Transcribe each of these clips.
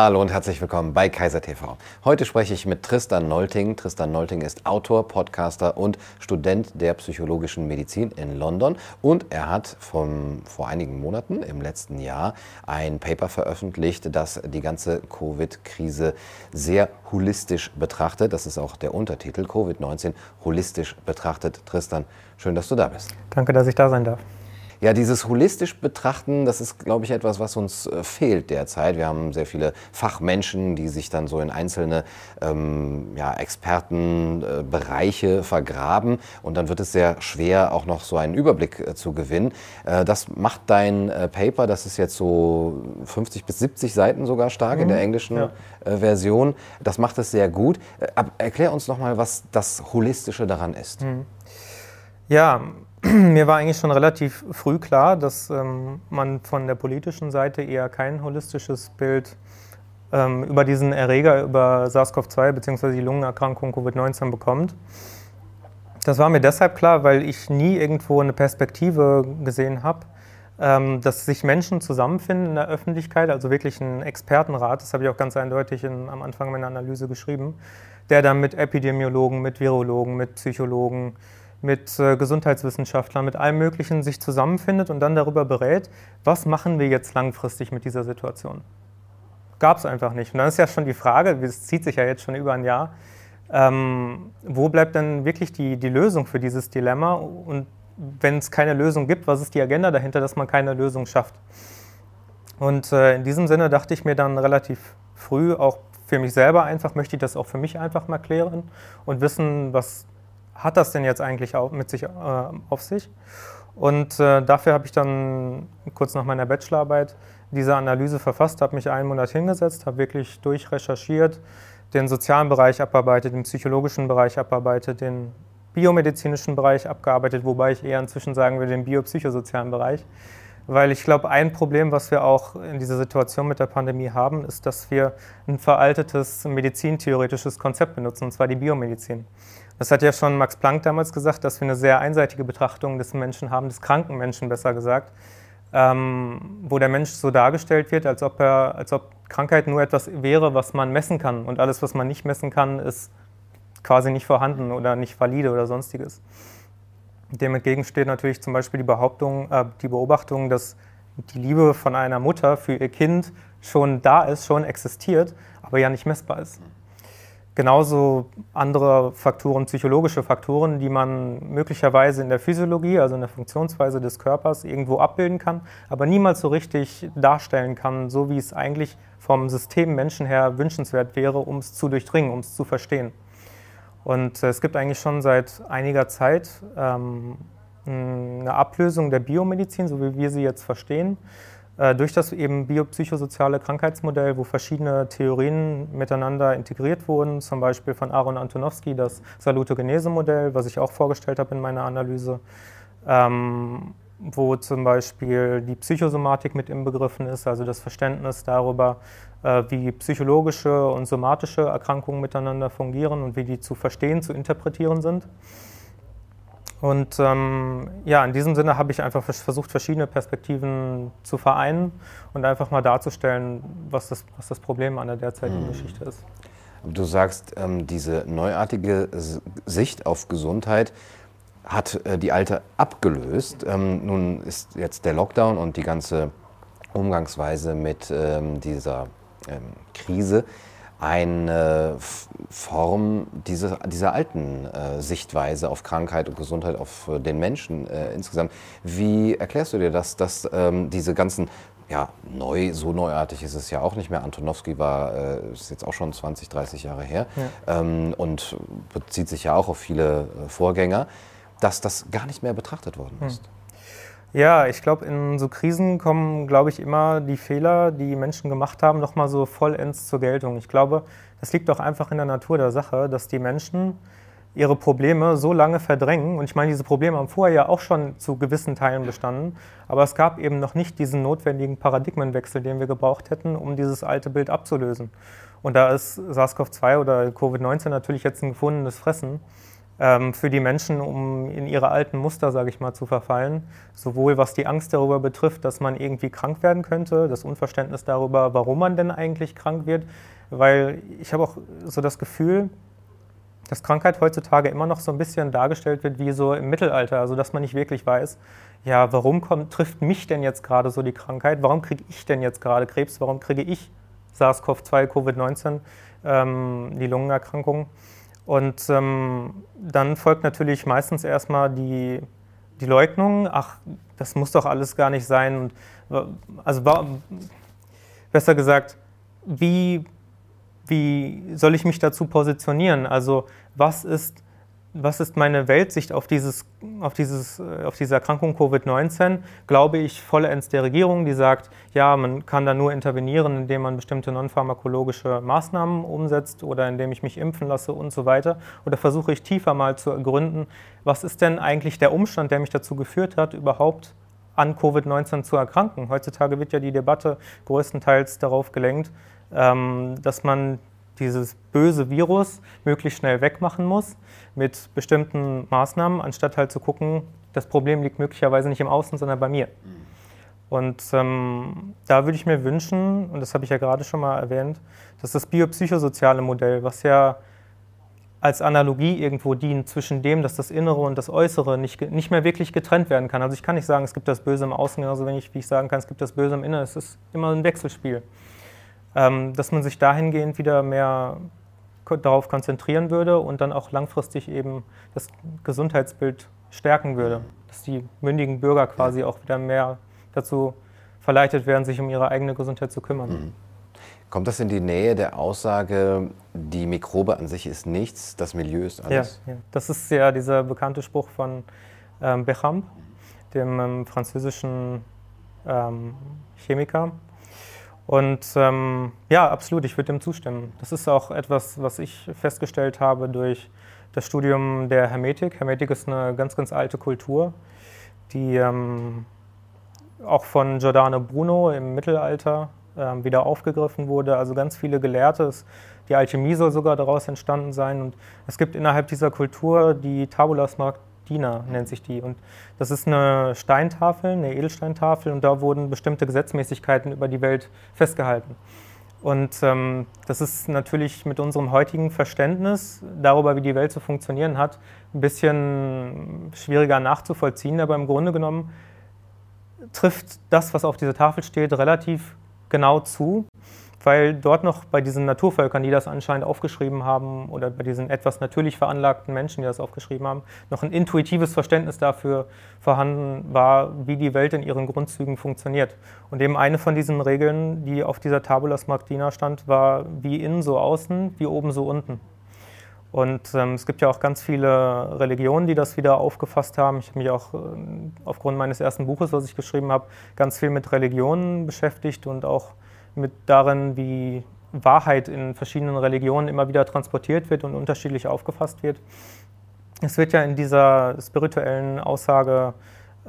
Hallo und herzlich willkommen bei Kaiser TV. Heute spreche ich mit Tristan Nolting. Tristan Nolting ist Autor, Podcaster und Student der psychologischen Medizin in London und er hat vom, vor einigen Monaten im letzten Jahr ein Paper veröffentlicht, das die ganze Covid-Krise sehr holistisch betrachtet. Das ist auch der Untertitel Covid-19 holistisch betrachtet. Tristan, schön, dass du da bist. Danke, dass ich da sein darf. Ja, dieses holistisch betrachten, das ist, glaube ich, etwas, was uns äh, fehlt derzeit. Wir haben sehr viele Fachmenschen, die sich dann so in einzelne ähm, ja, Expertenbereiche äh, vergraben und dann wird es sehr schwer, auch noch so einen Überblick äh, zu gewinnen. Äh, das macht dein äh, Paper, das ist jetzt so 50 bis 70 Seiten sogar stark mhm. in der englischen ja. Version. Das macht es sehr gut. erklär uns noch mal, was das Holistische daran ist. Mhm. Ja, mir war eigentlich schon relativ früh klar, dass ähm, man von der politischen Seite eher kein holistisches Bild ähm, über diesen Erreger, über SARS-CoV-2 bzw. die Lungenerkrankung Covid-19 bekommt. Das war mir deshalb klar, weil ich nie irgendwo eine Perspektive gesehen habe, ähm, dass sich Menschen zusammenfinden in der Öffentlichkeit, also wirklich ein Expertenrat, das habe ich auch ganz eindeutig in, am Anfang meiner Analyse geschrieben, der dann mit Epidemiologen, mit Virologen, mit Psychologen, mit äh, Gesundheitswissenschaftlern, mit allem Möglichen sich zusammenfindet und dann darüber berät, was machen wir jetzt langfristig mit dieser Situation. Gab es einfach nicht. Und dann ist ja schon die Frage, es zieht sich ja jetzt schon über ein Jahr, ähm, wo bleibt denn wirklich die, die Lösung für dieses Dilemma? Und wenn es keine Lösung gibt, was ist die Agenda dahinter, dass man keine Lösung schafft? Und äh, in diesem Sinne dachte ich mir dann relativ früh, auch für mich selber einfach, möchte ich das auch für mich einfach mal klären und wissen, was hat das denn jetzt eigentlich mit sich äh, auf sich? Und äh, dafür habe ich dann kurz nach meiner Bachelorarbeit diese Analyse verfasst, habe mich einen Monat hingesetzt, habe wirklich durchrecherchiert, den sozialen Bereich abarbeitet, den psychologischen Bereich abarbeitet, den biomedizinischen Bereich abgearbeitet, wobei ich eher inzwischen sagen würde, den biopsychosozialen Bereich. Weil ich glaube, ein Problem, was wir auch in dieser Situation mit der Pandemie haben, ist, dass wir ein veraltetes medizintheoretisches Konzept benutzen, und zwar die Biomedizin. Das hat ja schon Max Planck damals gesagt, dass wir eine sehr einseitige Betrachtung des Menschen haben, des kranken Menschen besser gesagt, ähm, wo der Mensch so dargestellt wird, als ob, er, als ob Krankheit nur etwas wäre, was man messen kann. Und alles, was man nicht messen kann, ist quasi nicht vorhanden oder nicht valide oder sonstiges. Dem entgegen steht natürlich zum Beispiel die Behauptung, äh, die Beobachtung, dass die Liebe von einer Mutter für ihr Kind schon da ist, schon existiert, aber ja nicht messbar ist. Genauso andere Faktoren, psychologische Faktoren, die man möglicherweise in der Physiologie, also in der Funktionsweise des Körpers, irgendwo abbilden kann, aber niemals so richtig darstellen kann, so wie es eigentlich vom System Menschen her wünschenswert wäre, um es zu durchdringen, um es zu verstehen. Und es gibt eigentlich schon seit einiger Zeit ähm, eine Ablösung der Biomedizin, so wie wir sie jetzt verstehen, äh, durch das eben biopsychosoziale Krankheitsmodell, wo verschiedene Theorien miteinander integriert wurden, zum Beispiel von Aaron Antonowski das Salutogenese-Modell, was ich auch vorgestellt habe in meiner Analyse, ähm, wo zum Beispiel die Psychosomatik mit inbegriffen ist, also das Verständnis darüber, äh, wie psychologische und somatische Erkrankungen miteinander fungieren und wie die zu verstehen, zu interpretieren sind. Und ähm, ja, in diesem Sinne habe ich einfach versucht, verschiedene Perspektiven zu vereinen und einfach mal darzustellen, was das, was das Problem an der derzeitigen hm. Geschichte ist. Du sagst, ähm, diese neuartige Sicht auf Gesundheit hat äh, die alte abgelöst. Ähm, nun ist jetzt der Lockdown und die ganze Umgangsweise mit ähm, dieser ähm, Krise eine Form dieser, dieser alten äh, Sichtweise auf Krankheit und Gesundheit, auf äh, den Menschen äh, insgesamt. Wie erklärst du dir das, dass ähm, diese ganzen, ja, neu, so neuartig ist es ja auch nicht mehr. Antonowski war, äh, ist jetzt auch schon 20, 30 Jahre her ja. ähm, und bezieht sich ja auch auf viele äh, Vorgänger, dass das gar nicht mehr betrachtet worden hm. ist. Hm. Ja, ich glaube, in so Krisen kommen, glaube ich, immer die Fehler, die Menschen gemacht haben, nochmal so vollends zur Geltung. Ich glaube, das liegt auch einfach in der Natur der Sache, dass die Menschen ihre Probleme so lange verdrängen. Und ich meine, diese Probleme haben vorher ja auch schon zu gewissen Teilen bestanden. Aber es gab eben noch nicht diesen notwendigen Paradigmenwechsel, den wir gebraucht hätten, um dieses alte Bild abzulösen. Und da ist SARS-CoV-2 oder Covid-19 natürlich jetzt ein gefundenes Fressen für die Menschen, um in ihre alten Muster, sage ich mal, zu verfallen. Sowohl was die Angst darüber betrifft, dass man irgendwie krank werden könnte, das Unverständnis darüber, warum man denn eigentlich krank wird. Weil ich habe auch so das Gefühl, dass Krankheit heutzutage immer noch so ein bisschen dargestellt wird wie so im Mittelalter, also dass man nicht wirklich weiß, ja, warum kommt, trifft mich denn jetzt gerade so die Krankheit? Warum kriege ich denn jetzt gerade Krebs? Warum kriege ich SARS-CoV-2, Covid-19, ähm, die Lungenerkrankung? Und ähm, dann folgt natürlich meistens erstmal die, die Leugnung, ach, das muss doch alles gar nicht sein. Und, also besser gesagt, wie, wie soll ich mich dazu positionieren? Also was ist was ist meine Weltsicht auf, dieses, auf, dieses, äh, auf diese Erkrankung Covid-19? Glaube ich vollends der Regierung, die sagt, ja, man kann da nur intervenieren, indem man bestimmte non-pharmakologische Maßnahmen umsetzt oder indem ich mich impfen lasse und so weiter? Oder versuche ich tiefer mal zu ergründen, was ist denn eigentlich der Umstand, der mich dazu geführt hat, überhaupt an Covid-19 zu erkranken? Heutzutage wird ja die Debatte größtenteils darauf gelenkt, ähm, dass man dieses böse Virus möglichst schnell wegmachen muss mit bestimmten Maßnahmen, anstatt halt zu gucken, das Problem liegt möglicherweise nicht im Außen, sondern bei mir. Und ähm, da würde ich mir wünschen, und das habe ich ja gerade schon mal erwähnt, dass das biopsychosoziale Modell, was ja als Analogie irgendwo dient zwischen dem, dass das Innere und das Äußere nicht, nicht mehr wirklich getrennt werden kann. Also ich kann nicht sagen, es gibt das Böse im Außen, genauso wenig wie ich sagen kann, es gibt das Böse im Inneren. Es ist immer ein Wechselspiel dass man sich dahingehend wieder mehr darauf konzentrieren würde und dann auch langfristig eben das Gesundheitsbild stärken würde, dass die mündigen Bürger quasi auch wieder mehr dazu verleitet werden, sich um ihre eigene Gesundheit zu kümmern. Mhm. Kommt das in die Nähe der Aussage, die Mikrobe an sich ist nichts, das Milieu ist alles? Ja, ja. das ist ja dieser bekannte Spruch von ähm, Bechamp, dem ähm, französischen ähm, Chemiker, und ähm, ja, absolut, ich würde dem zustimmen. Das ist auch etwas, was ich festgestellt habe durch das Studium der Hermetik. Hermetik ist eine ganz, ganz alte Kultur, die ähm, auch von Giordano Bruno im Mittelalter ähm, wieder aufgegriffen wurde. Also ganz viele Gelehrte. Die Alchemie soll sogar daraus entstanden sein. Und es gibt innerhalb dieser Kultur die Tabula Dina nennt sich die. Und das ist eine Steintafel, eine Edelsteintafel, und da wurden bestimmte Gesetzmäßigkeiten über die Welt festgehalten. Und ähm, das ist natürlich mit unserem heutigen Verständnis darüber, wie die Welt zu funktionieren hat, ein bisschen schwieriger nachzuvollziehen. Aber im Grunde genommen trifft das, was auf dieser Tafel steht, relativ genau zu weil dort noch bei diesen Naturvölkern, die das anscheinend aufgeschrieben haben, oder bei diesen etwas natürlich veranlagten Menschen, die das aufgeschrieben haben, noch ein intuitives Verständnis dafür vorhanden war, wie die Welt in ihren Grundzügen funktioniert. Und eben eine von diesen Regeln, die auf dieser Tabula Smartina stand, war wie innen so außen, wie oben so unten. Und ähm, es gibt ja auch ganz viele Religionen, die das wieder aufgefasst haben. Ich habe mich auch äh, aufgrund meines ersten Buches, was ich geschrieben habe, ganz viel mit Religionen beschäftigt und auch mit darin, wie Wahrheit in verschiedenen Religionen immer wieder transportiert wird und unterschiedlich aufgefasst wird. Es wird ja in dieser spirituellen Aussage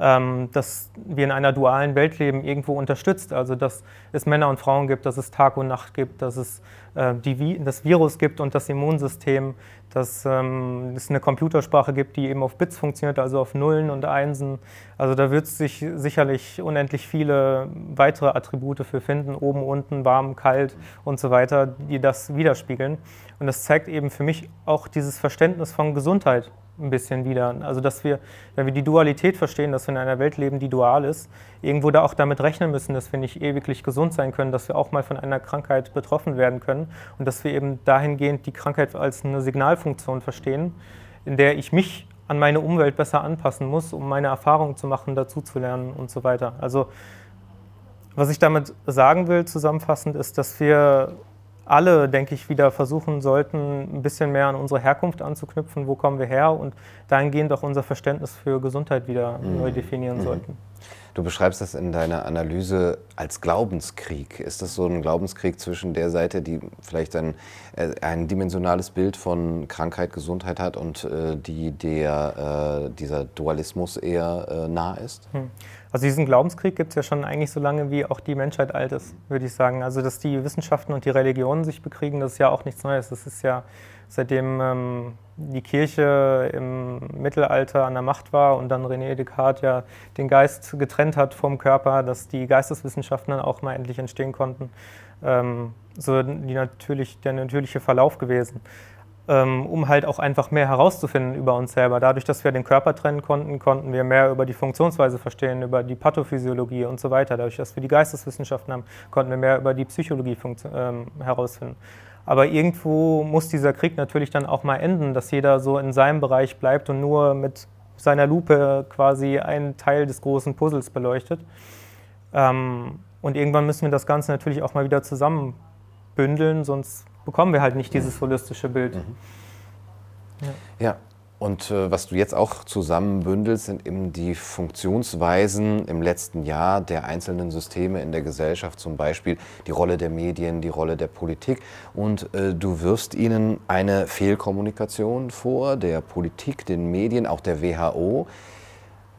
dass wir in einer dualen Welt leben, irgendwo unterstützt. Also dass es Männer und Frauen gibt, dass es Tag und Nacht gibt, dass es äh, die, das Virus gibt und das Immunsystem, dass ähm, es eine Computersprache gibt, die eben auf Bits funktioniert, also auf Nullen und Einsen. Also da wird sich sicherlich unendlich viele weitere Attribute für finden, oben, unten, warm, kalt und so weiter, die das widerspiegeln. Und das zeigt eben für mich auch dieses Verständnis von Gesundheit ein bisschen wieder. Also dass wir, wenn wir die Dualität verstehen, dass wir in einer Welt leben, die dual ist, irgendwo da auch damit rechnen müssen, dass wir nicht ewiglich gesund sein können, dass wir auch mal von einer Krankheit betroffen werden können und dass wir eben dahingehend die Krankheit als eine Signalfunktion verstehen, in der ich mich an meine Umwelt besser anpassen muss, um meine Erfahrungen zu machen, dazu zu lernen und so weiter. Also was ich damit sagen will, zusammenfassend, ist, dass wir alle, denke ich, wieder versuchen sollten, ein bisschen mehr an unsere Herkunft anzuknüpfen, wo kommen wir her und dahingehend auch unser Verständnis für Gesundheit wieder mhm. neu definieren mhm. sollten. Du beschreibst das in deiner Analyse als Glaubenskrieg. Ist das so ein Glaubenskrieg zwischen der Seite, die vielleicht ein, äh, ein dimensionales Bild von Krankheit, Gesundheit hat und äh, die der, äh, dieser Dualismus eher äh, nah ist? Hm. Also diesen Glaubenskrieg gibt es ja schon eigentlich so lange, wie auch die Menschheit alt ist, würde ich sagen. Also dass die Wissenschaften und die Religionen sich bekriegen, das ist ja auch nichts Neues. Das ist ja seitdem ähm, die Kirche im Mittelalter an der Macht war und dann René Descartes ja den Geist getrennt hat vom Körper, dass die Geisteswissenschaften dann auch mal endlich entstehen konnten. Ähm, so die natürlich, der natürliche Verlauf gewesen, um halt auch einfach mehr herauszufinden über uns selber. Dadurch, dass wir den Körper trennen konnten, konnten wir mehr über die Funktionsweise verstehen, über die Pathophysiologie und so weiter. Dadurch, dass wir die Geisteswissenschaften haben, konnten wir mehr über die Psychologie ähm, herausfinden. Aber irgendwo muss dieser Krieg natürlich dann auch mal enden, dass jeder so in seinem Bereich bleibt und nur mit seiner Lupe quasi einen Teil des großen Puzzles beleuchtet. Ähm, und irgendwann müssen wir das Ganze natürlich auch mal wieder zusammenbündeln, sonst bekommen wir halt nicht dieses holistische Bild. Mhm. Ja. ja. Und äh, was du jetzt auch zusammenbündelst, sind eben die Funktionsweisen im letzten Jahr der einzelnen Systeme in der Gesellschaft, zum Beispiel die Rolle der Medien, die Rolle der Politik. Und äh, du wirfst ihnen eine Fehlkommunikation vor, der Politik, den Medien, auch der WHO.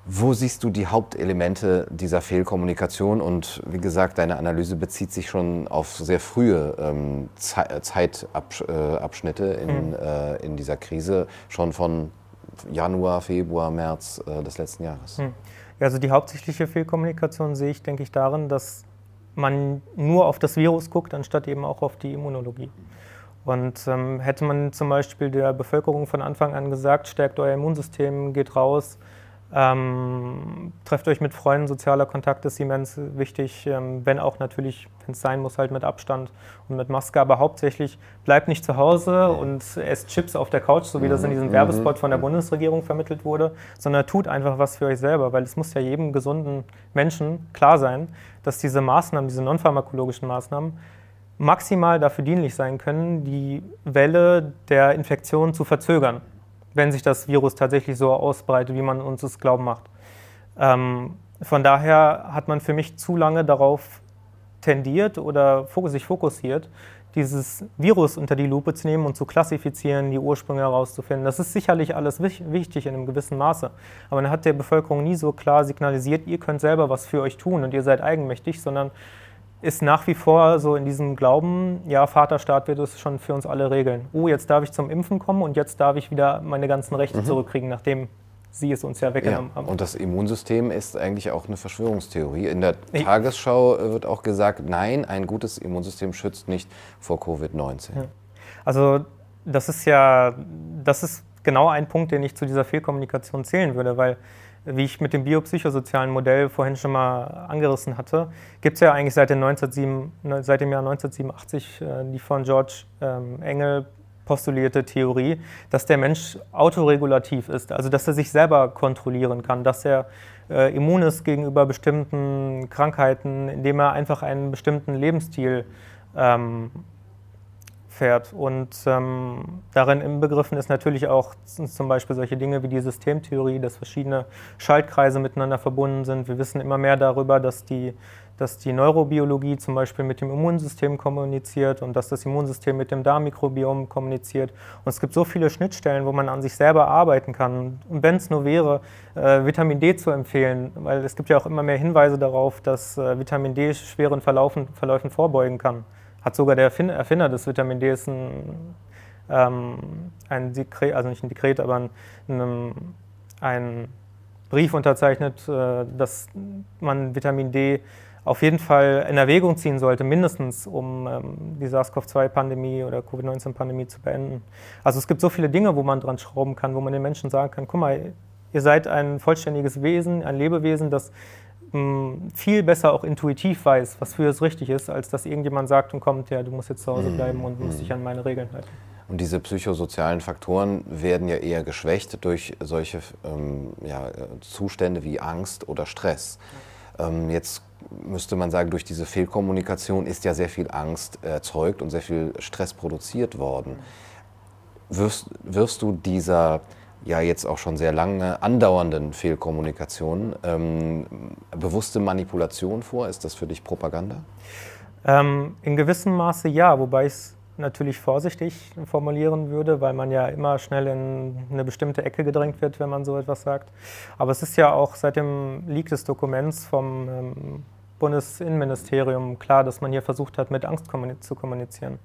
Wo siehst du die Hauptelemente dieser Fehlkommunikation? Und wie gesagt, deine Analyse bezieht sich schon auf sehr frühe ähm, Zeitabschnitte in, mhm. äh, in dieser Krise, schon von Januar, Februar, März äh, des letzten Jahres. Mhm. Ja, also die hauptsächliche Fehlkommunikation sehe ich, denke ich, darin, dass man nur auf das Virus guckt, anstatt eben auch auf die Immunologie. Und ähm, hätte man zum Beispiel der Bevölkerung von Anfang an gesagt, stärkt euer Immunsystem, geht raus, ähm, trefft euch mit Freunden, sozialer Kontakt ist immens wichtig, ähm, wenn auch natürlich, wenn es sein muss, halt mit Abstand und mit Maske, aber hauptsächlich bleibt nicht zu Hause und esst Chips auf der Couch, so wie das in diesem mhm. Werbespot von der Bundesregierung vermittelt wurde, sondern tut einfach was für euch selber, weil es muss ja jedem gesunden Menschen klar sein, dass diese Maßnahmen, diese non-pharmakologischen Maßnahmen, maximal dafür dienlich sein können, die Welle der Infektion zu verzögern wenn sich das Virus tatsächlich so ausbreitet, wie man uns es glauben macht. Ähm, von daher hat man für mich zu lange darauf tendiert oder sich fokussiert, dieses Virus unter die Lupe zu nehmen und zu klassifizieren, die Ursprünge herauszufinden. Das ist sicherlich alles wichtig in einem gewissen Maße. Aber man hat der Bevölkerung nie so klar signalisiert, ihr könnt selber was für euch tun und ihr seid eigenmächtig, sondern ist nach wie vor so in diesem Glauben, ja, Vaterstaat wird es schon für uns alle regeln. Oh, jetzt darf ich zum Impfen kommen und jetzt darf ich wieder meine ganzen Rechte mhm. zurückkriegen, nachdem Sie es uns ja weggenommen ja, haben. Und das Immunsystem ist eigentlich auch eine Verschwörungstheorie. In der Tagesschau wird auch gesagt, nein, ein gutes Immunsystem schützt nicht vor Covid-19. Ja. Also das ist ja, das ist genau ein Punkt, den ich zu dieser Fehlkommunikation zählen würde, weil wie ich mit dem biopsychosozialen Modell vorhin schon mal angerissen hatte, gibt es ja eigentlich seit, 1907, seit, dem Jahr 1987 äh, die von George ähm, Engel postulierte Theorie, dass der Mensch autoregulativ ist, also dass er sich selber kontrollieren kann, dass er äh, immun ist gegenüber bestimmten Krankheiten, indem er einfach einen bestimmten Lebensstil ähm, fährt. Und ähm, darin inbegriffen ist natürlich auch zum Beispiel solche Dinge wie die Systemtheorie, dass verschiedene Schaltkreise miteinander verbunden sind. Wir wissen immer mehr darüber, dass die, dass die Neurobiologie zum Beispiel mit dem Immunsystem kommuniziert und dass das Immunsystem mit dem Darmmikrobiom kommuniziert. Und es gibt so viele Schnittstellen, wo man an sich selber arbeiten kann. Und wenn es nur wäre, äh, Vitamin D zu empfehlen, weil es gibt ja auch immer mehr Hinweise darauf, dass äh, Vitamin D schweren Verlaufen, Verläufen vorbeugen kann hat sogar der Erfinder des Vitamin D ein, ähm, ein Dekret, also nicht ein Dekret, aber ein, ein Brief unterzeichnet, äh, dass man Vitamin D auf jeden Fall in Erwägung ziehen sollte, mindestens um ähm, die SARS-CoV-2-Pandemie oder Covid-19-Pandemie zu beenden. Also es gibt so viele Dinge, wo man dran schrauben kann, wo man den Menschen sagen kann, guck mal, ihr seid ein vollständiges Wesen, ein Lebewesen, das viel besser auch intuitiv weiß, was für es richtig ist, als dass irgendjemand sagt und kommt, ja, du musst jetzt zu Hause mhm. bleiben und musst dich mhm. an meine Regeln halten. Und diese psychosozialen Faktoren werden ja eher geschwächt durch solche ähm, ja, Zustände wie Angst oder Stress. Ähm, jetzt müsste man sagen, durch diese Fehlkommunikation ist ja sehr viel Angst erzeugt und sehr viel Stress produziert worden. Wirfst, wirfst du dieser ja jetzt auch schon sehr lange andauernden Fehlkommunikation ähm, bewusste Manipulation vor? Ist das für dich Propaganda? Ähm, in gewissem Maße ja, wobei ich es natürlich vorsichtig formulieren würde, weil man ja immer schnell in eine bestimmte Ecke gedrängt wird, wenn man so etwas sagt. Aber es ist ja auch seit dem Leak des Dokuments vom ähm, Bundesinnenministerium klar, dass man hier versucht hat, mit Angst zu kommunizieren.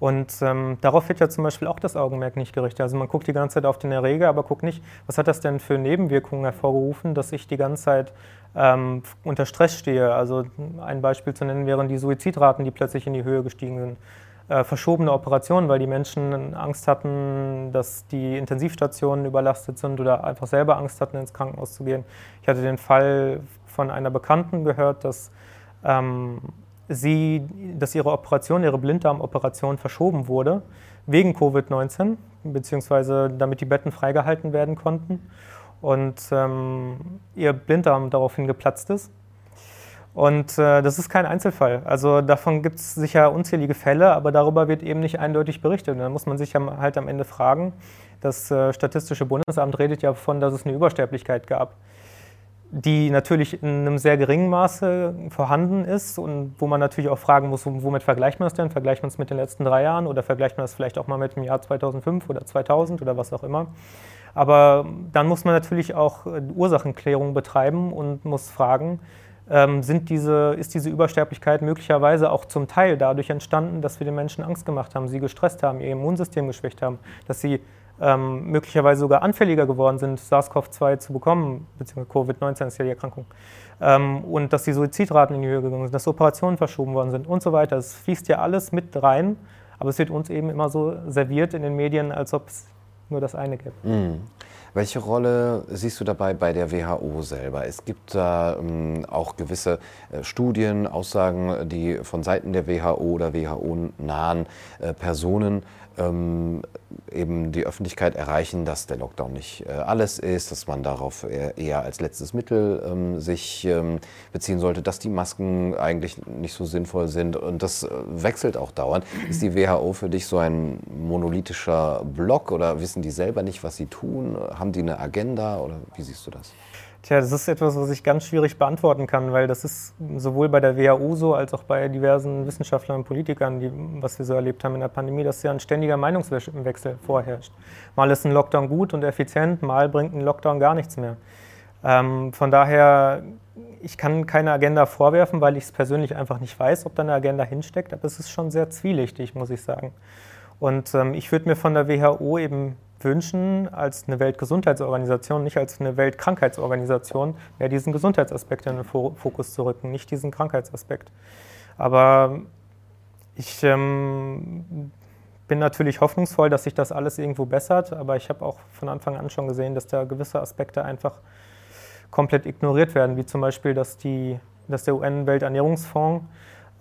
Und ähm, darauf wird ja zum Beispiel auch das Augenmerk nicht gerichtet. Also man guckt die ganze Zeit auf den Erreger, aber guckt nicht, was hat das denn für Nebenwirkungen hervorgerufen, dass ich die ganze Zeit ähm, unter Stress stehe. Also ein Beispiel zu nennen wären die Suizidraten, die plötzlich in die Höhe gestiegen sind. Äh, verschobene Operationen, weil die Menschen Angst hatten, dass die Intensivstationen überlastet sind oder einfach selber Angst hatten, ins Krankenhaus zu gehen. Ich hatte den Fall von einer Bekannten gehört, dass ähm, sie, dass ihre Operation, ihre Blinddarmoperation verschoben wurde wegen Covid-19, beziehungsweise damit die Betten freigehalten werden konnten und ähm, ihr Blinddarm daraufhin geplatzt ist. Und äh, das ist kein Einzelfall. Also davon gibt es sicher unzählige Fälle, aber darüber wird eben nicht eindeutig berichtet. Und da muss man sich halt am Ende fragen, das äh, Statistische Bundesamt redet ja davon, dass es eine Übersterblichkeit gab die natürlich in einem sehr geringen Maße vorhanden ist und wo man natürlich auch fragen muss, womit vergleicht man das denn? Vergleicht man es mit den letzten drei Jahren oder vergleicht man das vielleicht auch mal mit dem Jahr 2005 oder 2000 oder was auch immer? Aber dann muss man natürlich auch Ursachenklärung betreiben und muss fragen, ähm, sind diese, ist diese Übersterblichkeit möglicherweise auch zum Teil dadurch entstanden, dass wir den Menschen Angst gemacht haben, sie gestresst haben, ihr Immunsystem geschwächt haben, dass sie ähm, möglicherweise sogar anfälliger geworden sind, SARS-CoV-2 zu bekommen, beziehungsweise Covid-19 ist ja die Erkrankung, ähm, und dass die Suizidraten in die Höhe gegangen sind, dass Operationen verschoben worden sind und so weiter. Es fließt ja alles mit rein, aber es wird uns eben immer so serviert in den Medien, als ob es nur das eine gäbe. Mhm. Welche Rolle siehst du dabei bei der WHO selber? Es gibt da ähm, auch gewisse äh, Studien, Aussagen, die von Seiten der WHO oder WHO-nahen äh, Personen ähm, eben die Öffentlichkeit erreichen, dass der Lockdown nicht äh, alles ist, dass man darauf eher, eher als letztes Mittel ähm, sich ähm, beziehen sollte, dass die Masken eigentlich nicht so sinnvoll sind und das äh, wechselt auch dauernd. Ist die WHO für dich so ein monolithischer Block oder wissen die selber nicht, was sie tun? Haben die eine Agenda oder wie siehst du das? Tja, das ist etwas, was ich ganz schwierig beantworten kann, weil das ist sowohl bei der WHO so als auch bei diversen Wissenschaftlern und Politikern, die, was wir so erlebt haben in der Pandemie, dass ja ein ständiger Meinungswechsel vorherrscht. Mal ist ein Lockdown gut und effizient, mal bringt ein Lockdown gar nichts mehr. Ähm, von daher, ich kann keine Agenda vorwerfen, weil ich es persönlich einfach nicht weiß, ob da eine Agenda hinsteckt, aber es ist schon sehr zwielichtig, muss ich sagen. Und ähm, ich würde mir von der WHO eben wünschen, als eine Weltgesundheitsorganisation, nicht als eine Weltkrankheitsorganisation, mehr diesen Gesundheitsaspekt in den Fokus zu rücken, nicht diesen Krankheitsaspekt. Aber ich ähm, bin natürlich hoffnungsvoll, dass sich das alles irgendwo bessert, aber ich habe auch von Anfang an schon gesehen, dass da gewisse Aspekte einfach komplett ignoriert werden, wie zum Beispiel, dass, die, dass der UN-Welternährungsfonds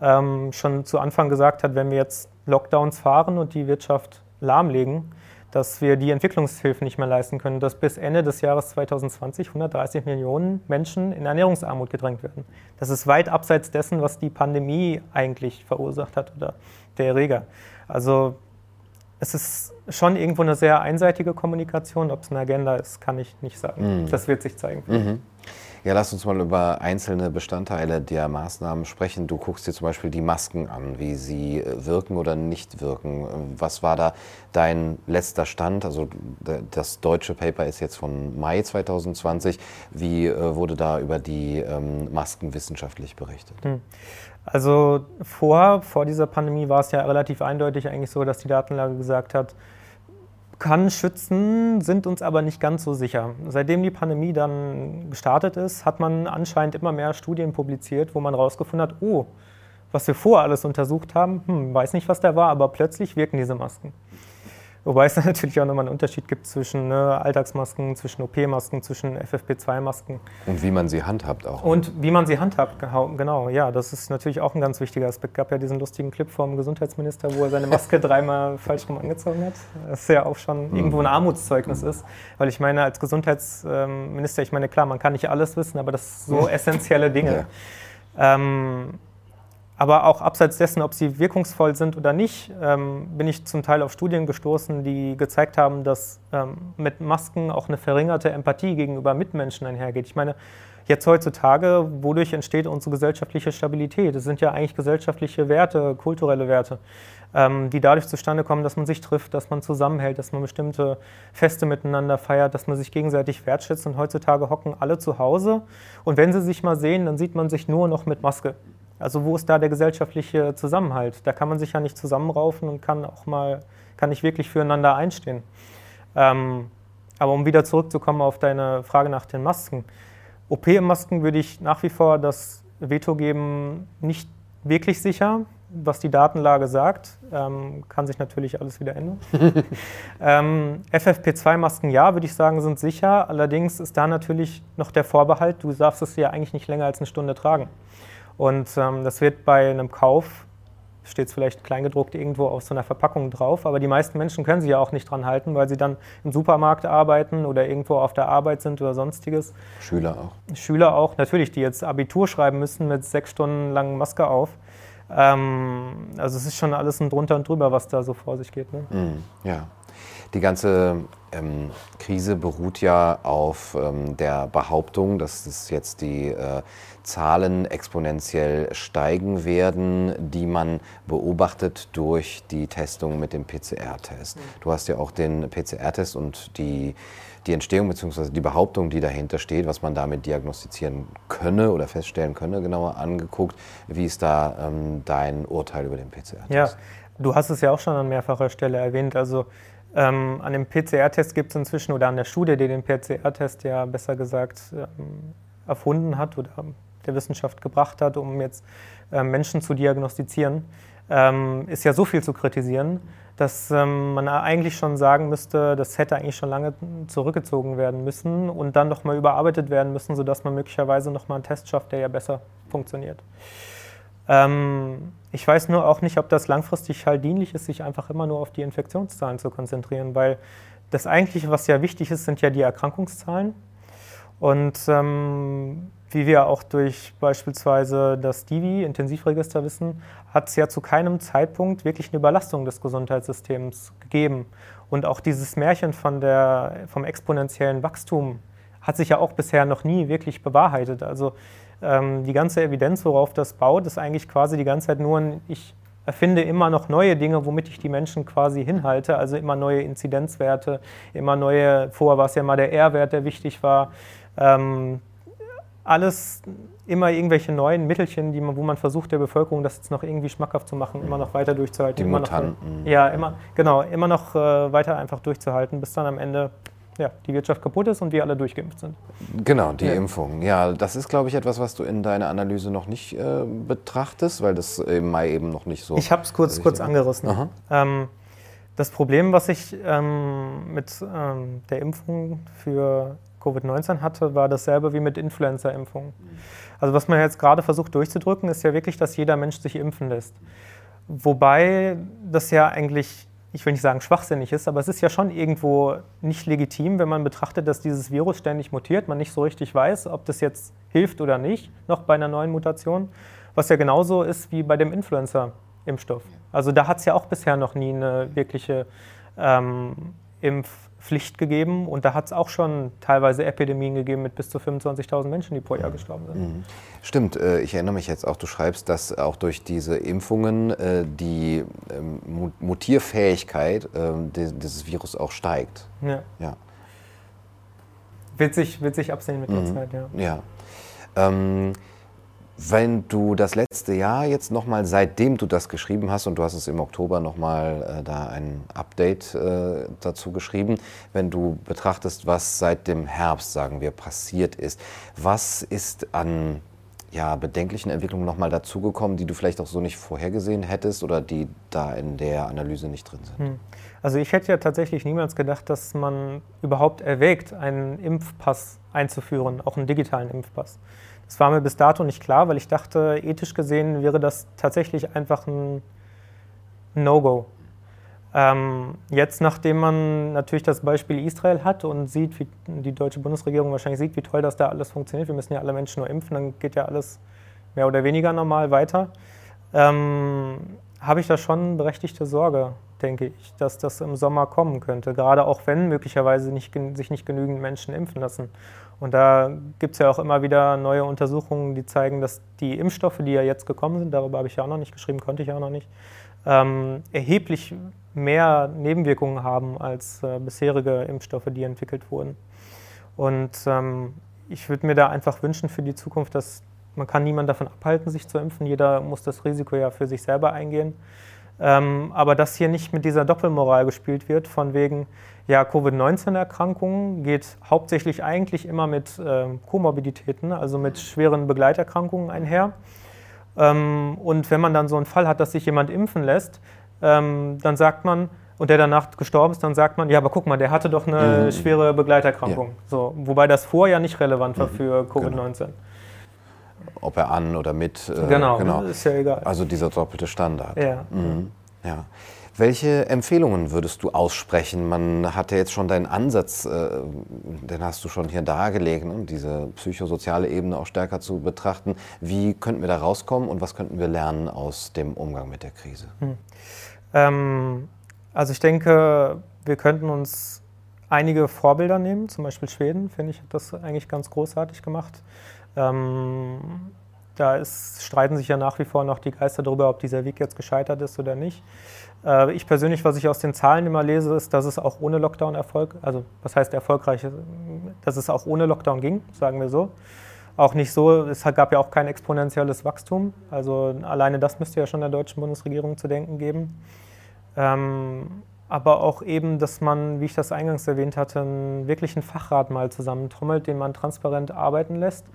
ähm, schon zu Anfang gesagt hat, wenn wir jetzt Lockdowns fahren und die Wirtschaft lahmlegen, dass wir die Entwicklungshilfe nicht mehr leisten können, dass bis Ende des Jahres 2020 130 Millionen Menschen in Ernährungsarmut gedrängt werden. Das ist weit abseits dessen, was die Pandemie eigentlich verursacht hat oder der Erreger. Also es ist schon irgendwo eine sehr einseitige Kommunikation. Ob es eine Agenda ist, kann ich nicht sagen. Mhm. Das wird sich zeigen. Mhm. Ja, lass uns mal über einzelne Bestandteile der Maßnahmen sprechen. Du guckst dir zum Beispiel die Masken an, wie sie äh, wirken oder nicht wirken. Was war da dein letzter Stand? Also das deutsche Paper ist jetzt von Mai 2020. Wie äh, wurde da über die ähm, Masken wissenschaftlich berichtet? Hm. Also vor, vor dieser Pandemie war es ja relativ eindeutig eigentlich so, dass die Datenlage gesagt hat, kann schützen, sind uns aber nicht ganz so sicher. Seitdem die Pandemie dann gestartet ist, hat man anscheinend immer mehr Studien publiziert, wo man herausgefunden hat, oh, was wir vorher alles untersucht haben, hm, weiß nicht, was da war, aber plötzlich wirken diese Masken. Wobei es natürlich auch nochmal einen Unterschied gibt zwischen ne, Alltagsmasken, zwischen OP-Masken, zwischen FFP2-Masken. Und wie man sie handhabt auch. Und wie man sie handhabt, genau. Ja, das ist natürlich auch ein ganz wichtiger Aspekt. Es gab ja diesen lustigen Clip vom Gesundheitsminister, wo er seine Maske dreimal falsch rum angezogen hat. Das ja auch schon mhm. irgendwo ein Armutszeugnis ist. Weil ich meine, als Gesundheitsminister, ich meine, klar, man kann nicht alles wissen, aber das sind so essentielle Dinge. Ja. Ähm, aber auch abseits dessen, ob sie wirkungsvoll sind oder nicht, ähm, bin ich zum Teil auf Studien gestoßen, die gezeigt haben, dass ähm, mit Masken auch eine verringerte Empathie gegenüber Mitmenschen einhergeht. Ich meine, jetzt heutzutage, wodurch entsteht unsere gesellschaftliche Stabilität? Das sind ja eigentlich gesellschaftliche Werte, kulturelle Werte, ähm, die dadurch zustande kommen, dass man sich trifft, dass man zusammenhält, dass man bestimmte Feste miteinander feiert, dass man sich gegenseitig wertschätzt. Und heutzutage hocken alle zu Hause. Und wenn sie sich mal sehen, dann sieht man sich nur noch mit Maske. Also wo ist da der gesellschaftliche Zusammenhalt? Da kann man sich ja nicht zusammenraufen und kann auch mal, kann nicht wirklich füreinander einstehen. Ähm, aber um wieder zurückzukommen auf deine Frage nach den Masken. OP-Masken würde ich nach wie vor das Veto geben, nicht wirklich sicher, was die Datenlage sagt. Ähm, kann sich natürlich alles wieder ändern. ähm, FFP2-Masken, ja, würde ich sagen, sind sicher. Allerdings ist da natürlich noch der Vorbehalt, du darfst es ja eigentlich nicht länger als eine Stunde tragen. Und ähm, das wird bei einem Kauf steht es vielleicht kleingedruckt irgendwo auf so einer Verpackung drauf, aber die meisten Menschen können sich ja auch nicht dran halten, weil sie dann im Supermarkt arbeiten oder irgendwo auf der Arbeit sind oder sonstiges. Schüler auch. Schüler auch, natürlich, die jetzt Abitur schreiben müssen mit sechs Stunden langen Maske auf. Ähm, also es ist schon alles ein drunter und drüber, was da so vor sich geht. Ne? Mm, ja. Die ganze ähm, Krise beruht ja auf ähm, der Behauptung, dass es jetzt die äh, Zahlen exponentiell steigen werden, die man beobachtet durch die Testung mit dem PCR-Test. Mhm. Du hast ja auch den PCR-Test und die, die Entstehung bzw. die Behauptung, die dahinter steht, was man damit diagnostizieren könne oder feststellen könne, genauer angeguckt. Wie ist da ähm, dein Urteil über den PCR-Test? Ja, du hast es ja auch schon an mehrfacher Stelle erwähnt. Also ähm, an dem PCR-Test gibt es inzwischen, oder an der Studie, die den PCR-Test ja besser gesagt ähm, erfunden hat oder der Wissenschaft gebracht hat, um jetzt äh, Menschen zu diagnostizieren, ähm, ist ja so viel zu kritisieren, dass ähm, man eigentlich schon sagen müsste, das hätte eigentlich schon lange zurückgezogen werden müssen und dann nochmal überarbeitet werden müssen, sodass man möglicherweise nochmal einen Test schafft, der ja besser funktioniert. Ähm, ich weiß nur auch nicht, ob das langfristig halt dienlich ist, sich einfach immer nur auf die Infektionszahlen zu konzentrieren, weil das eigentliche, was ja wichtig ist, sind ja die Erkrankungszahlen. Und ähm, wie wir auch durch beispielsweise das Divi, Intensivregister, wissen, hat es ja zu keinem Zeitpunkt wirklich eine Überlastung des Gesundheitssystems gegeben. Und auch dieses Märchen von der, vom exponentiellen Wachstum hat sich ja auch bisher noch nie wirklich bewahrheitet. Also ähm, die ganze Evidenz, worauf das baut, ist eigentlich quasi die ganze Zeit nur ein, ich erfinde immer noch neue Dinge, womit ich die Menschen quasi hinhalte. Also immer neue Inzidenzwerte, immer neue, vorher war es ja mal der R-Wert, der wichtig war. Ähm, alles immer irgendwelche neuen Mittelchen, die man, wo man versucht, der Bevölkerung das jetzt noch irgendwie schmackhaft zu machen, immer noch weiter durchzuhalten. Die Mutanten. Noch, ja, immer, genau, immer noch äh, weiter einfach durchzuhalten, bis dann amEnde ja, die Wirtschaft kaputt ist und wir alle durchgeimpft sind. Genau, die ja. Impfung. Ja, das ist, glaube ich, etwas, was du in deiner Analyse noch nicht äh, betrachtest, weil das im Mai eben noch nicht so. Ich habe es kurz, kurz angerissen. Ähm, das Problem, was ich ähm, mit ähm, der Impfung für Covid-19 hatte, war dasselbe wie mit Influenza-Impfungen. Also was man jetzt gerade versucht durchzudrücken, ist ja wirklich, dass jeder Mensch sich impfen lässt. Wobei das ja eigentlich, ich will nicht sagen schwachsinnig ist, aber es ist ja schon irgendwo nicht legitim, wenn man betrachtet, dass dieses Virus ständig mutiert, man nicht so richtig weiß, ob das jetzt hilft oder nicht, noch bei einer neuen Mutation, was ja genauso ist wie bei dem Influenza-Impfstoff. Also da hat es ja auch bisher noch nie eine wirkliche ähm, Impf- Pflicht gegeben und da hat es auch schon teilweise Epidemien gegeben mit bis zu 25.000 Menschen, die pro Jahr gestorben sind. Mhm. Stimmt, äh, ich erinnere mich jetzt auch, du schreibst, dass auch durch diese Impfungen äh, die ähm, Mutierfähigkeit ähm, dieses Virus auch steigt. Ja. ja. Wird, sich, wird sich absehen mit der mhm. Zeit, ja. Ja. Ähm, wenn du das letzte Jahr jetzt nochmal, seitdem du das geschrieben hast, und du hast es im Oktober nochmal äh, da ein Update äh, dazu geschrieben, wenn du betrachtest, was seit dem Herbst, sagen wir, passiert ist, was ist an ja, bedenklichen Entwicklungen nochmal dazugekommen, die du vielleicht auch so nicht vorhergesehen hättest oder die da in der Analyse nicht drin sind? Hm. Also ich hätte ja tatsächlich niemals gedacht, dass man überhaupt erwägt, einen Impfpass einzuführen, auch einen digitalen Impfpass. Das war mir bis dato nicht klar, weil ich dachte, ethisch gesehen wäre das tatsächlich einfach ein No-Go. Ähm, jetzt, nachdem man natürlich das Beispiel Israel hat und sieht, wie die deutsche Bundesregierung wahrscheinlich sieht, wie toll das da alles funktioniert, wir müssen ja alle Menschen nur impfen, dann geht ja alles mehr oder weniger normal weiter, ähm, habe ich da schon berechtigte Sorge, denke ich, dass das im Sommer kommen könnte, gerade auch wenn möglicherweise nicht, sich nicht genügend Menschen impfen lassen. Und da gibt es ja auch immer wieder neue Untersuchungen, die zeigen, dass die Impfstoffe, die ja jetzt gekommen sind, darüber habe ich ja auch noch nicht geschrieben, konnte ich auch noch nicht, ähm, erheblich mehr Nebenwirkungen haben als äh, bisherige Impfstoffe, die entwickelt wurden. Und ähm, ich würde mir da einfach wünschen für die Zukunft, dass man kann niemanden davon abhalten, sich zu impfen. Jeder muss das Risiko ja für sich selber eingehen. Ähm, aber dass hier nicht mit dieser Doppelmoral gespielt wird, von wegen, ja, Covid-19-Erkrankungen geht hauptsächlich eigentlich immer mit äh, Komorbiditäten, also mit schweren Begleiterkrankungen einher. Ähm, und wenn man dann so einen Fall hat, dass sich jemand impfen lässt, ähm, dann sagt man, und der danach gestorben ist, dann sagt man, ja, aber guck mal, der hatte doch eine mhm. schwere Begleiterkrankung. Ja. So, wobei das vorher nicht relevant war mhm. für Covid-19. Genau. Ob er an oder mit. Äh, genau, genau, ist ja egal. Also dieser doppelte Standard. Ja. Mhm. ja. Welche Empfehlungen würdest du aussprechen? Man hat ja jetzt schon deinen Ansatz, äh, den hast du schon hier dargelegt, ne? diese psychosoziale Ebene auch stärker zu betrachten. Wie könnten wir da rauskommen und was könnten wir lernen aus dem Umgang mit der Krise? Hm. Ähm, also ich denke, wir könnten uns einige Vorbilder nehmen, zum Beispiel Schweden, finde ich, hat das eigentlich ganz großartig gemacht. Ähm, da ist, streiten sich ja nach wie vor noch die Geister darüber, ob dieser Weg jetzt gescheitert ist oder nicht. Äh, ich persönlich, was ich aus den Zahlen immer lese, ist, dass es auch ohne Lockdown Erfolg, also was heißt erfolgreich, dass es auch ohne Lockdown ging, sagen wir so. Auch nicht so, es gab ja auch kein exponentielles Wachstum. Also alleine das müsste ja schon der deutschen Bundesregierung zu denken geben. Ähm, aber auch eben, dass man, wie ich das eingangs erwähnt hatte, einen wirklichen Fachrat mal zusammentrommelt, den man transparent arbeiten lässt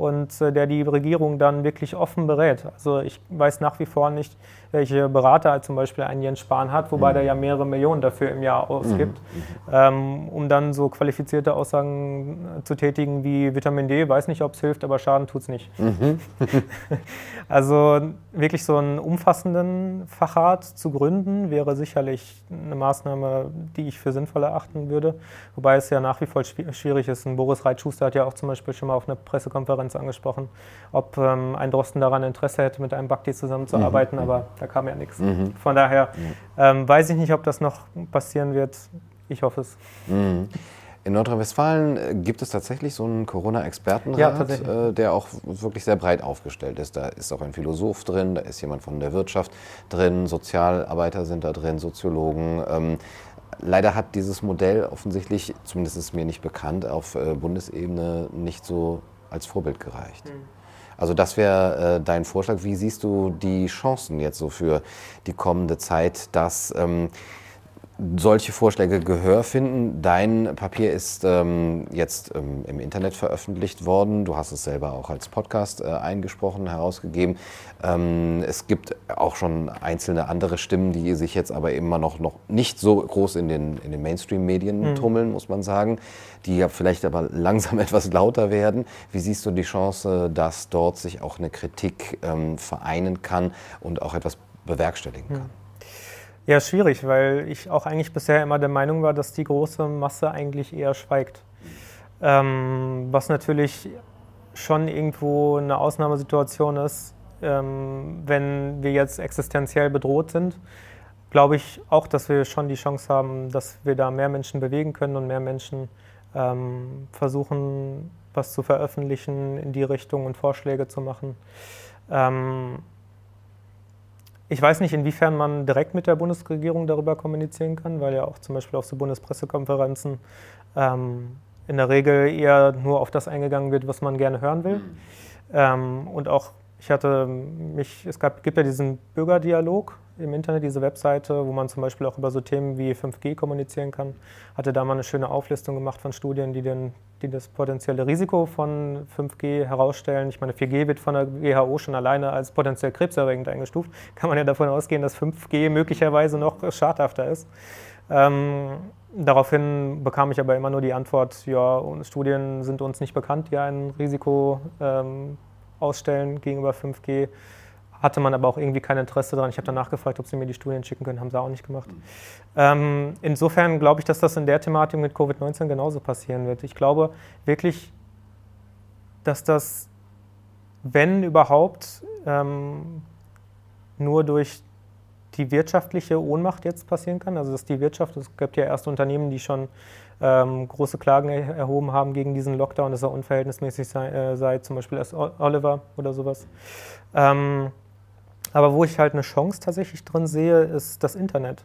und äh, der die Regierung dann wirklich offen berät. Also ich weiß nach wie vor nicht, welche Berater zum Beispiel ein Jens Spahn hat, wobei mhm. der ja mehrere Millionen dafür im Jahr ausgibt, mhm. ähm, um dann so qualifizierte Aussagen äh, zu tätigen wie Vitamin D, weiß nicht, ob es hilft, aber Schaden tut es nicht. Mhm. also wirklich so einen umfassenden Fachrat zu gründen, wäre sicherlich eine Maßnahme, die ich für sinnvoll erachten würde, wobei es ja nach wie vor schwierig ist. Und Boris Reitschuster hat ja auch zum Beispiel schon mal auf einer Pressekonferenz angesprochen, ob ähm, ein Drosten daran Interesse hätte, mit einem Bakti zusammenzuarbeiten, mhm. aber da kam ja nichts. Mhm. Von daher ähm, weiß ich nicht, ob das noch passieren wird. Ich hoffe es. Mhm. In Nordrhein-Westfalen äh, gibt es tatsächlich so einen Corona-Expertenrat, ja, äh, der auch wirklich sehr breit aufgestellt ist. Da ist auch ein Philosoph drin, da ist jemand von der Wirtschaft drin, Sozialarbeiter sind da drin, Soziologen. Ähm, leider hat dieses Modell offensichtlich, zumindest ist mir nicht bekannt, auf äh, Bundesebene nicht so als Vorbild gereicht. Mhm. Also das wäre äh, dein Vorschlag. Wie siehst du die Chancen jetzt so für die kommende Zeit, dass ähm, solche Vorschläge Gehör finden. Dein Papier ist ähm, jetzt ähm, im Internet veröffentlicht worden. Du hast es selber auch als Podcast äh, eingesprochen, herausgegeben. Ähm, es gibt auch schon einzelne andere Stimmen, die sich jetzt aber immer noch, noch nicht so groß in den, in den Mainstream-Medien mhm. tummeln, muss man sagen, die ja vielleicht aber langsam etwas lauter werden. Wie siehst du die Chance, dass dort sich auch eine Kritik ähm, vereinen kann und auch etwas bewerkstelligen kann? Mhm. Ja, schwierig, weil ich auch eigentlich bisher immer der Meinung war, dass die große Masse eigentlich eher schweigt. Ähm, was natürlich schon irgendwo eine Ausnahmesituation ist, ähm, wenn wir jetzt existenziell bedroht sind, glaube ich auch, dass wir schon die Chance haben, dass wir da mehr Menschen bewegen können und mehr Menschen ähm, versuchen, was zu veröffentlichen in die Richtung und Vorschläge zu machen. Ähm, ich weiß nicht, inwiefern man direkt mit der Bundesregierung darüber kommunizieren kann, weil ja auch zum Beispiel auf so Bundespressekonferenzen ähm, in der Regel eher nur auf das eingegangen wird, was man gerne hören will. Mhm. Ähm, und auch, ich hatte mich, es gab, gibt ja diesen Bürgerdialog, im Internet, diese Webseite, wo man zum Beispiel auch über so Themen wie 5G kommunizieren kann. Hatte da mal eine schöne Auflistung gemacht von Studien, die, den, die das potenzielle Risiko von 5G herausstellen. Ich meine, 4G wird von der WHO schon alleine als potenziell krebserregend eingestuft. Kann man ja davon ausgehen, dass 5G möglicherweise noch schadhafter ist. Ähm, daraufhin bekam ich aber immer nur die Antwort, ja, Studien sind uns nicht bekannt, die ein Risiko ähm, ausstellen gegenüber 5G hatte man aber auch irgendwie kein Interesse daran. Ich habe danach gefragt, ob sie mir die Studien schicken können, haben sie auch nicht gemacht. Mhm. Ähm, insofern glaube ich, dass das in der Thematik mit Covid-19 genauso passieren wird. Ich glaube wirklich, dass das, wenn überhaupt, ähm, nur durch die wirtschaftliche Ohnmacht jetzt passieren kann. Also dass die Wirtschaft, es gibt ja erste Unternehmen, die schon ähm, große Klagen er erhoben haben gegen diesen Lockdown, dass er unverhältnismäßig sei, äh, sei zum Beispiel als Oliver oder sowas. Ähm, aber wo ich halt eine Chance tatsächlich drin sehe, ist das Internet.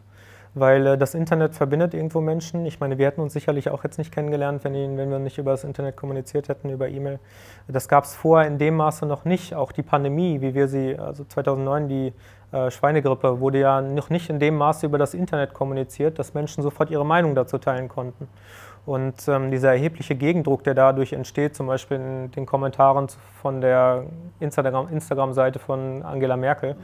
weil äh, das Internet verbindet irgendwo Menschen. Ich meine, wir hätten uns sicherlich auch jetzt nicht kennengelernt, wenn, ihn, wenn wir nicht über das Internet kommuniziert hätten, über E-Mail. Das gab es vorher in dem Maße noch nicht. Auch die Pandemie, wie wir sie, also 2009 die äh, Schweinegrippe, wurde ja noch nicht in dem Maße über das Internet kommuniziert, dass Menschen sofort ihre Meinung dazu teilen konnten. Und ähm, dieser erhebliche Gegendruck, der dadurch entsteht, zum Beispiel in den Kommentaren von der Instagram-Seite Instagram von Angela Merkel,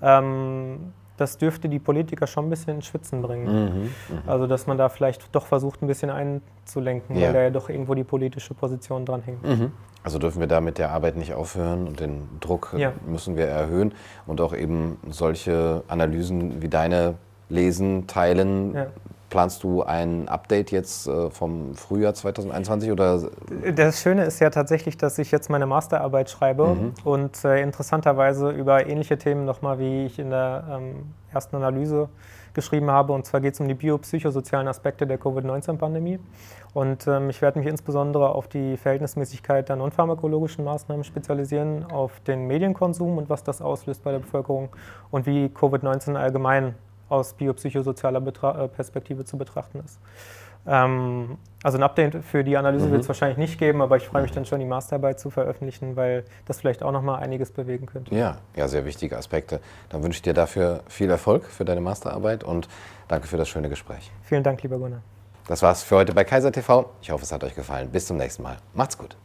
ähm, das dürfte die Politiker schon ein bisschen ins Schwitzen bringen. Mhm, mh. Also, dass man da vielleicht doch versucht, ein bisschen einzulenken, ja. weil da ja doch irgendwo die politische Position dran hängt. Mhm. Also dürfen wir da mit der Arbeit nicht aufhören und den Druck ja. müssen wir erhöhen und auch eben solche Analysen wie deine lesen, teilen, ja. Planst du ein Update jetzt äh, vom Frühjahr 2021 oder? Das Schöne ist ja tatsächlich, dass ich jetzt meine Masterarbeit schreibe mhm. und äh, interessanterweise über ähnliche Themen nochmal, wie ich in der ähm, ersten Analyse geschrieben habe. Und zwar geht es um die biopsychosozialen Aspekte der Covid-19-Pandemie. Und ähm, ich werde mich insbesondere auf die Verhältnismäßigkeit der nonpharmakologischen Maßnahmen spezialisieren, auf den Medienkonsum und was das auslöst bei der Bevölkerung und wie Covid-19 allgemein aus biopsychosozialer Betra äh, Perspektive zu betrachten ist. Ähm, also ein Update für die Analyse mhm. wird es wahrscheinlich nicht geben, aber ich freue mich dann schon, die Masterarbeit zu veröffentlichen, weil das vielleicht auch nochmal einiges bewegen könnte. Ja, ja, sehr wichtige Aspekte. Dann wünsche ich dir dafür viel Erfolg für deine Masterarbeit und danke für das schöne Gespräch. Vielen Dank, lieber Gunnar. Das war's für heute bei Kaiser TV. Ich hoffe, es hat euch gefallen. Bis zum nächsten Mal. Macht's gut.